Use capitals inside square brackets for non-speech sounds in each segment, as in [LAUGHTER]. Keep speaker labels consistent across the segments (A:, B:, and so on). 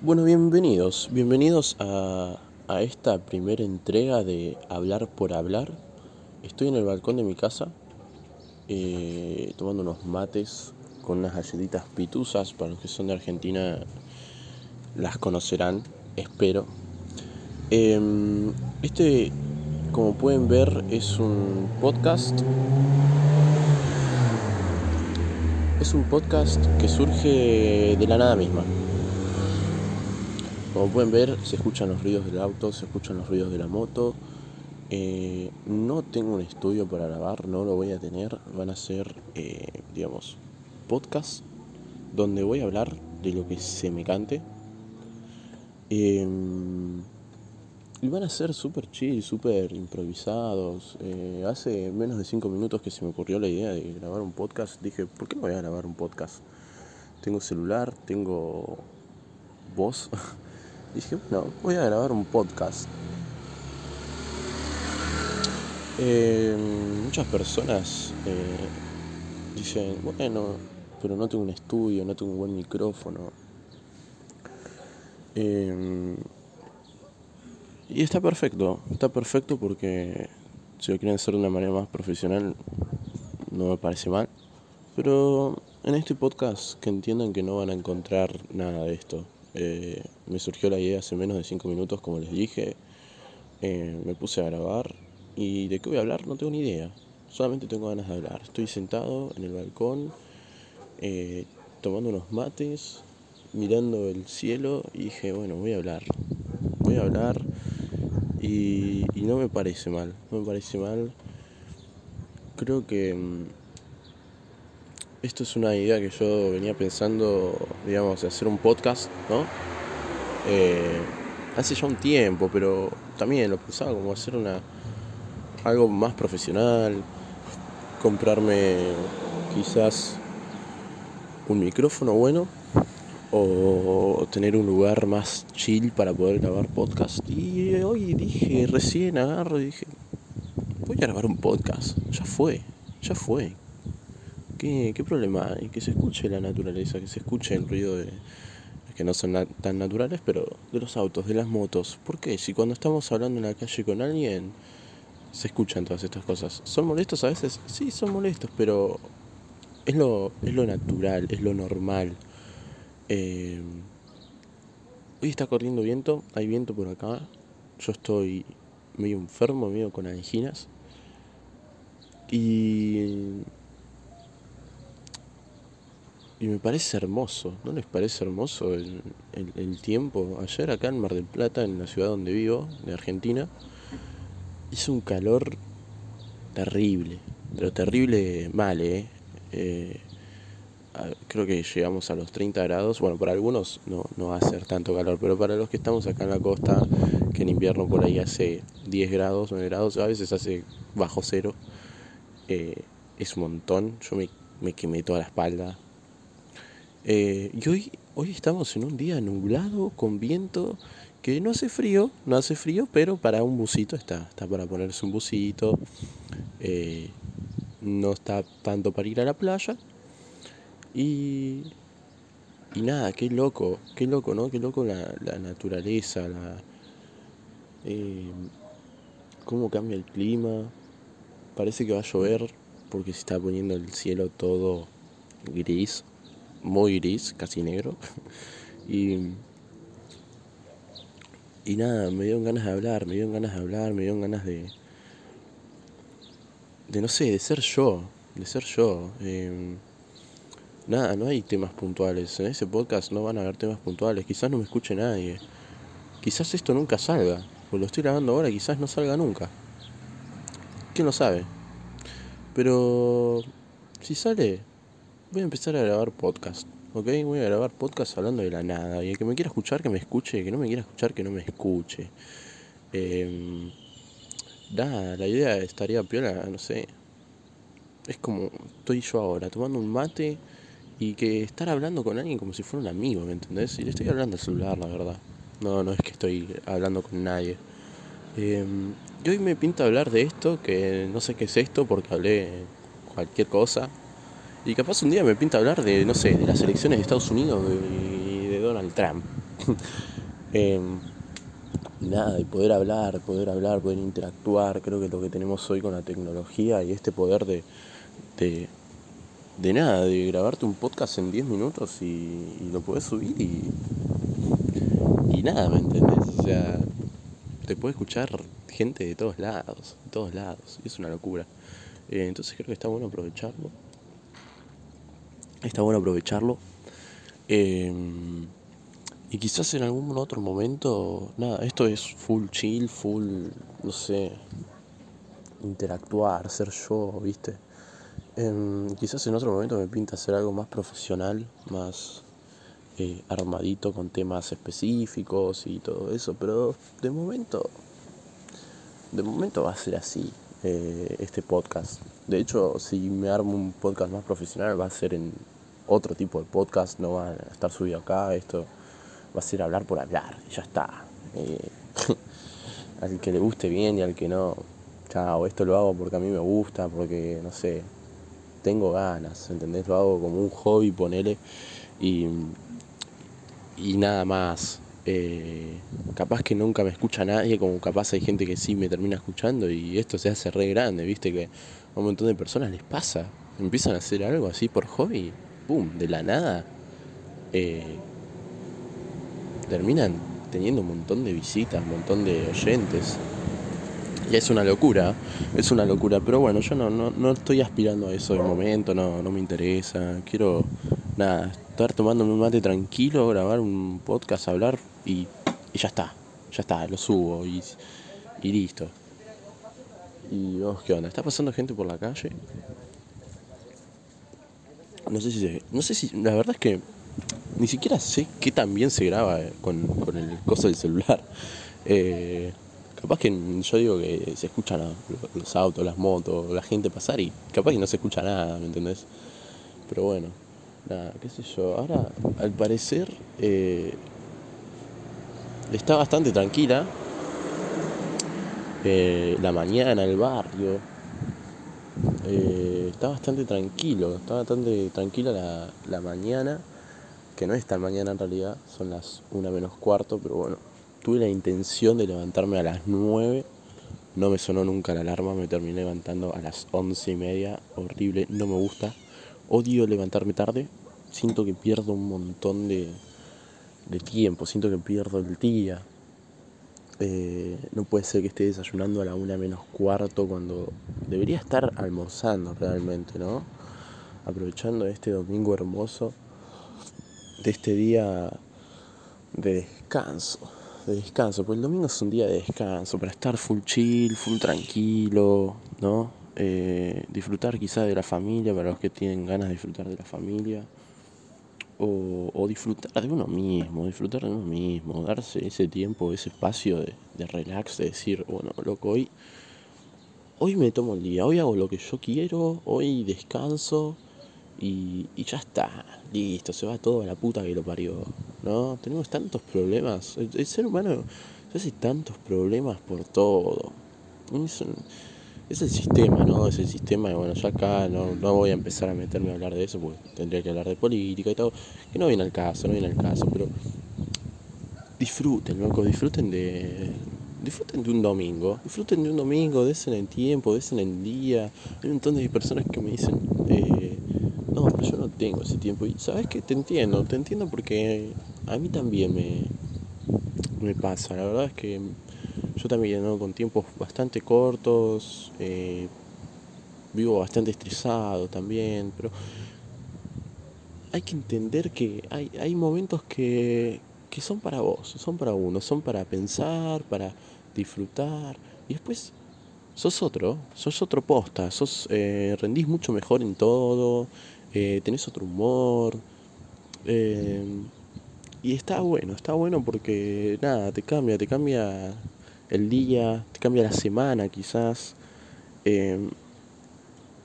A: Bueno, bienvenidos, bienvenidos a, a esta primera entrega de Hablar por Hablar. Estoy en el balcón de mi casa eh, tomando unos mates con unas galletitas pituzas. Para los que son de Argentina las conocerán, espero. Em, este, como pueden ver, es un podcast. Es un podcast que surge de la nada misma. Como pueden ver, se escuchan los ruidos del auto, se escuchan los ruidos de la moto. Eh, no tengo un estudio para grabar, no lo voy a tener. Van a ser, eh, digamos, podcasts donde voy a hablar de lo que se me cante. Em, y van a ser súper chill, súper improvisados. Eh, hace menos de 5 minutos que se me ocurrió la idea de grabar un podcast. Dije, ¿por qué no voy a grabar un podcast? Tengo celular, tengo voz. [LAUGHS] dije, bueno, voy a grabar un podcast. Eh, muchas personas eh, dicen, bueno, pero no tengo un estudio, no tengo un buen micrófono. Eh, y está perfecto, está perfecto porque si lo quieren hacer de una manera más profesional, no me parece mal. Pero en este podcast que entiendan que no van a encontrar nada de esto. Eh, me surgió la idea hace menos de 5 minutos, como les dije. Eh, me puse a grabar y de qué voy a hablar no tengo ni idea. Solamente tengo ganas de hablar. Estoy sentado en el balcón, eh, tomando unos mates, mirando el cielo y dije, bueno, voy a hablar. Voy a hablar y, y no me parece mal, no me parece mal. Creo que mm, esto es una idea que yo venía pensando, digamos, de hacer un podcast, ¿no? Eh, hace ya un tiempo, pero también lo pensaba como hacer una algo más profesional, comprarme quizás un micrófono bueno o tener un lugar más chill para poder grabar podcast. Y hoy dije, recién agarro dije, voy a grabar un podcast, ya fue, ya fue. ¿Qué, qué problema hay? Que se escuche la naturaleza, que se escuche el ruido de que no son tan naturales, pero de los autos, de las motos. ¿Por qué? Si cuando estamos hablando en la calle con alguien, se escuchan todas estas cosas. ¿Son molestos a veces? Sí, son molestos, pero es lo, es lo natural, es lo normal. Eh, hoy está corriendo viento, hay viento por acá. Yo estoy medio enfermo, medio con anginas. Y y me parece hermoso, ¿no les parece hermoso el, el, tiempo? Ayer acá en Mar del Plata, en la ciudad donde vivo, de Argentina, hizo un calor terrible, pero terrible mal, ¿eh? eh creo que llegamos a los 30 grados. Bueno, para algunos no, no va a ser tanto calor, pero para los que estamos acá en la costa, que en invierno por ahí hace 10 grados, 9 grados, a veces hace bajo cero, eh, es un montón. Yo me, me quemé toda la espalda, eh, y hoy, hoy estamos en un día nublado, con viento, que no hace frío, no hace frío, pero para un busito está, está para ponerse un busito, eh, no está tanto para ir a la playa. Y, y nada, qué loco, qué loco, ¿no? Qué loco la, la naturaleza, la, eh, cómo cambia el clima. Parece que va a llover porque se está poniendo el cielo todo gris muy gris, casi negro. [LAUGHS] y, y nada, me dieron ganas de hablar, me dieron ganas de hablar, me dieron ganas de, de no sé, de ser yo, de ser yo. Em, nada, no hay temas puntuales. En ese podcast no van a haber temas puntuales. Quizás no me escuche nadie. Quizás esto nunca salga. Pues lo estoy grabando ahora, quizás no salga nunca. ¿Quién lo sabe? Pero si sale, voy a empezar a grabar podcast, ¿ok? Voy a grabar podcast hablando de la nada. Y el que me quiera escuchar, que me escuche. El que no me quiera escuchar, que no me escuche. Eh, nada, la idea estaría piola, no sé. Es como estoy yo ahora, tomando un mate y que estar hablando con alguien como si fuera un amigo, ¿me entendés? Y le estoy hablando al celular, la verdad. No, no es que estoy hablando con nadie. Eh, y hoy me pinta hablar de esto, que no sé qué es esto, porque hablé cualquier cosa. Y capaz un día me pinta hablar de, no sé, de las elecciones de Estados Unidos y de Donald Trump. [LAUGHS] Em, nada, y poder hablar, poder hablar, poder interactuar, creo que lo que tenemos hoy con la tecnología y este poder de, de, de nada, de grabarte un podcast en 10 minutos y, lo puedes subir y, y nada, ¿me entendés? O sea, te puede escuchar gente de todos lados, de todos lados, y es una locura. Eh, entonces creo que está bueno aprovecharlo. Está bueno aprovecharlo. Eh, y quizás en algún otro momento, nada, esto es full chill, full, no sé, interactuar, ser yo, ¿viste? Em, quizás en otro momento me pinta hacer algo más profesional, más eh, armadito con temas específicos y todo eso, pero de momento, de momento va a ser así eh, este podcast. De hecho, si me armo un podcast más profesional va a ser en otro tipo de podcast, no va a estar subido acá, esto va a ser hablar por hablar, y ya está. Eh, [LAUGHS] al que le guste bien y al que no, chao, esto lo hago porque a mí me gusta, porque no sé, tengo ganas, ¿entendés? Lo hago como un hobby, ponele, y, y nada más. Eh, capaz que nunca me escucha nadie, como capaz hay gente que sí me termina escuchando y esto se hace re grande, viste que un montón de personas les pasa, empiezan a hacer algo así por hobby, ¡pum!, de la nada. Eh, terminan teniendo un montón de visitas, un montón de oyentes. Y es una locura, es una locura. Pero bueno, yo no, no, estoy aspirando a eso de momento, no, no me interesa. Quiero, nada, estar tomando un mate tranquilo, grabar un podcast, hablar y, y ya está. Ya está, lo subo y, y listo. ¿Y vos qué onda? ¿Está pasando gente por la calle? No sé si se, No sé si. La verdad es que ni siquiera sé qué tan bien se graba eh, con, el coso del celular. [LAUGHS] Eh, capaz que yo digo que se escuchan los autos, las motos, la gente pasar y capaz que no se escucha nada, ¿me entendés? Pero bueno, nada, qué sé yo. Ahora, al parecer, eh, está bastante tranquila. La mañana, el barrio. está bastante tranquilo, está bastante tranquila la, la mañana que no es tan mañana en realidad, son las una menos cuarto, pero bueno, tuve la intención de levantarme a las 9, no me sonó nunca la alarma, me terminé levantando a las once y media, horrible, no me gusta, odio levantarme tarde, siento que pierdo un montón de, de tiempo, siento que pierdo el día. Eh, no puede ser que esté desayunando a la una menos cuarto cuando debería estar almorzando realmente, ¿no? Aprovechando este domingo hermoso de este día de descanso, de descanso, porque el domingo es un día de descanso, para estar full chill, full tranquilo, ¿no? Eh, disfrutar quizá de la familia, para los que tienen ganas de disfrutar de la familia, o, disfrutar de uno mismo, disfrutar de uno mismo, darse ese tiempo, ese espacio de, de relax, de decir, bueno, loco, hoy, hoy me tomo el día, hoy hago lo que yo quiero, hoy descanso, y, ya está, listo, se va todo a la puta que lo parió, ¿no? Tenemos tantos problemas, el, ser humano hace tantos problemas por todo. El sistema, ¿no? Es el sistema, y bueno, ya acá no, no voy a empezar a meterme a hablar de eso, porque tendría que hablar de política y todo, que no viene al caso, no viene al caso, pero disfruten, loco, disfruten de, disfruten de un domingo, disfruten de un domingo, desen el tiempo, desen el día. Hay un montón de personas que me dicen, eh, no, pero yo no tengo ese tiempo. Y sabes que te entiendo, te entiendo porque a mí también me, me pasa. La verdad es que yo también, ¿no? con tiempos bastante cortos, eh, vivo bastante estresado también, pero hay que entender que hay, hay momentos que, que son para vos, son para uno, son para pensar, para disfrutar. Y después sos otro, sos otro posta, sos, eh, rendís mucho mejor en todo, eh, tenés otro humor. Y está bueno, está bueno porque nada, te cambia, te cambia el día, te cambia la semana quizás. Eh,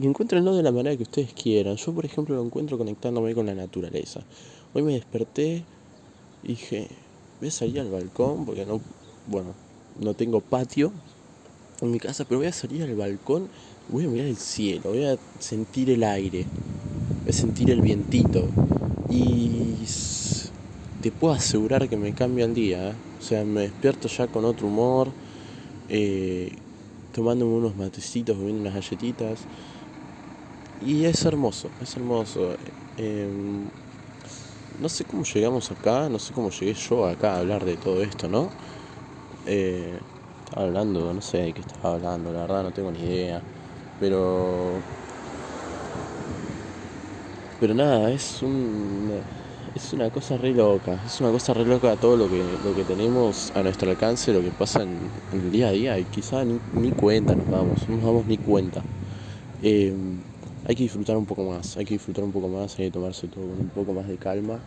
A: y encuéntrenlo de la manera que ustedes quieran. Yo, por ejemplo, lo encuentro conectándome con la naturaleza. Hoy me desperté y dije, voy a salir al balcón porque no, bueno, no tengo patio en mi casa, pero voy a salir al balcón, voy a mirar el cielo, voy a sentir el aire, sentir el vientito. Y te puedo asegurar que me cambia el día. ¿eh? O sea, me despierto ya con otro humor, eh, tomándome unos matecitos, bebiendo unas galletitas. Y es hermoso, es hermoso. Em, no sé cómo llegamos acá, no sé cómo llegué yo acá a hablar de todo esto, ¿no? Eh, estaba hablando, no sé de qué estaba hablando, la verdad no tengo ni idea. Pero. Pero nada, es un. Es una cosa re loca, es una cosa re loca todo lo que, lo que tenemos a nuestro alcance, lo que pasa en, el día a día, y quizá ni, cuenta nos damos, no nos damos ni cuenta. Em, hay que disfrutar un poco más, hay que disfrutar un poco más, hay que tomarse todo con un poco más de calma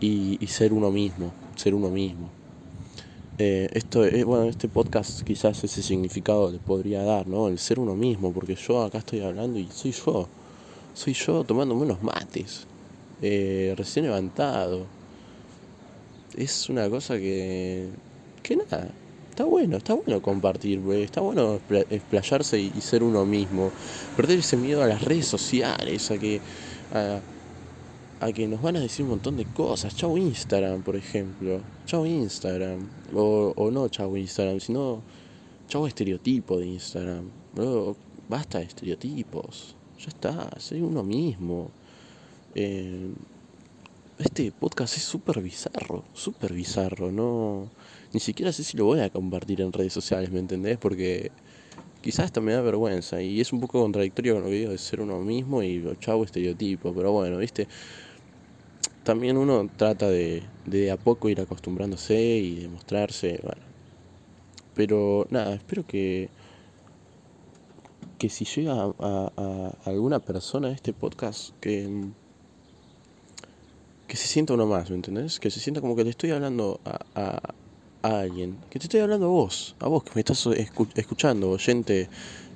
A: y, ser uno mismo, ser uno mismo. Eh, esto, eh, bueno, este podcast quizás ese significado le podría dar, ¿no? El ser uno mismo, porque yo acá estoy hablando y soy yo, soy yo tomándome unos mates, eh, recién levantado. Es una cosa que, que nada, está bueno, está bueno compartir, está bueno explayarse y, ser uno mismo. Perder ese miedo a las redes sociales, a que, a, que nos van a decir un montón de cosas. Chau Instagram, por ejemplo. Chau Instagram. O, o no chau Instagram, sino chau estereotipo de Instagram. basta de estereotipos. Ya está, soy uno mismo. Eh, este podcast es súper bizarro, súper bizarro, no ni siquiera sé si lo voy a compartir en redes sociales, ¿me entendés? Porque quizás esto me da vergüenza y es un poco contradictorio con lo que digo de ser uno mismo y lo chavo estereotipo, pero bueno, ¿viste? También uno trata de, de a poco ir acostumbrándose y demostrarse, bueno. Pero nada, espero que que si llega a, a, alguna persona este podcast que que se sienta uno más, ¿me entendés? Que se sienta como que le estoy hablando a, a alguien, que te estoy hablando a vos, a vos que me estás escuchando, oyente,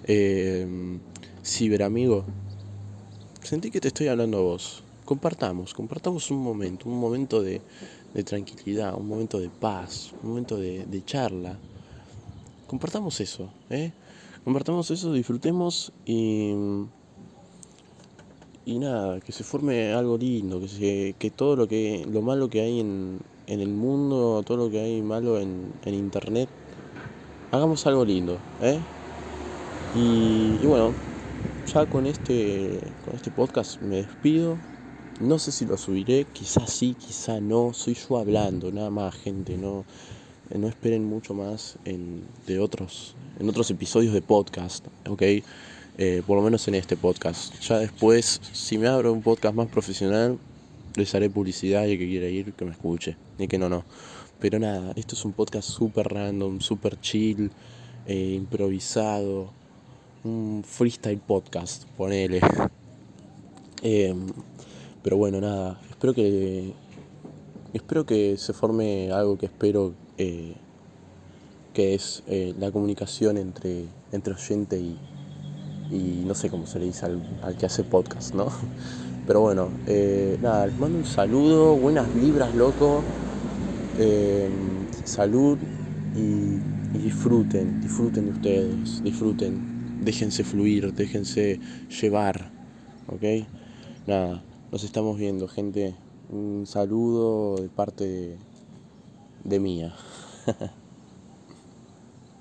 A: eh, ciberamigo. Sentí que te estoy hablando a vos. Compartamos, compartamos un momento, un momento de, tranquilidad, un momento de paz, un momento de, charla. Compartamos eso, ¿eh? Compartamos eso, disfrutemos y y nada, que se forme algo lindo, que se, que todo lo que lo malo que hay en, en el mundo, todo lo que hay malo en, en internet, hagamos algo lindo, ¿eh? Y, y, bueno, ya con este, con este podcast me despido. No sé si lo subiré, quizás sí, quizá no. Soy yo hablando, nada más, gente. No, no esperen mucho más en, de otros, en otros episodios de podcast, ¿ok? Eh, por lo menos en este podcast. Ya después, si me abro un podcast más profesional, les haré publicidad y el que quiera ir, que me escuche. Y que no, no. Pero nada, esto es un podcast súper random, súper chill, eh, improvisado. Un freestyle podcast, ponele. Em, pero bueno, nada, espero que. Espero que se forme algo que espero eh, que es la comunicación entre, entre oyente y, y no sé cómo se le dice al, que hace podcast, ¿no? [LAUGHS] Pero bueno, eh, nada, les mando un saludo, buenas vibras, loco. Eh, salud y, disfruten, disfruten de ustedes, disfruten, déjense fluir, déjense llevar, ¿ok? Nada, nos estamos viendo, gente. Un saludo de parte de mía. [LAUGHS]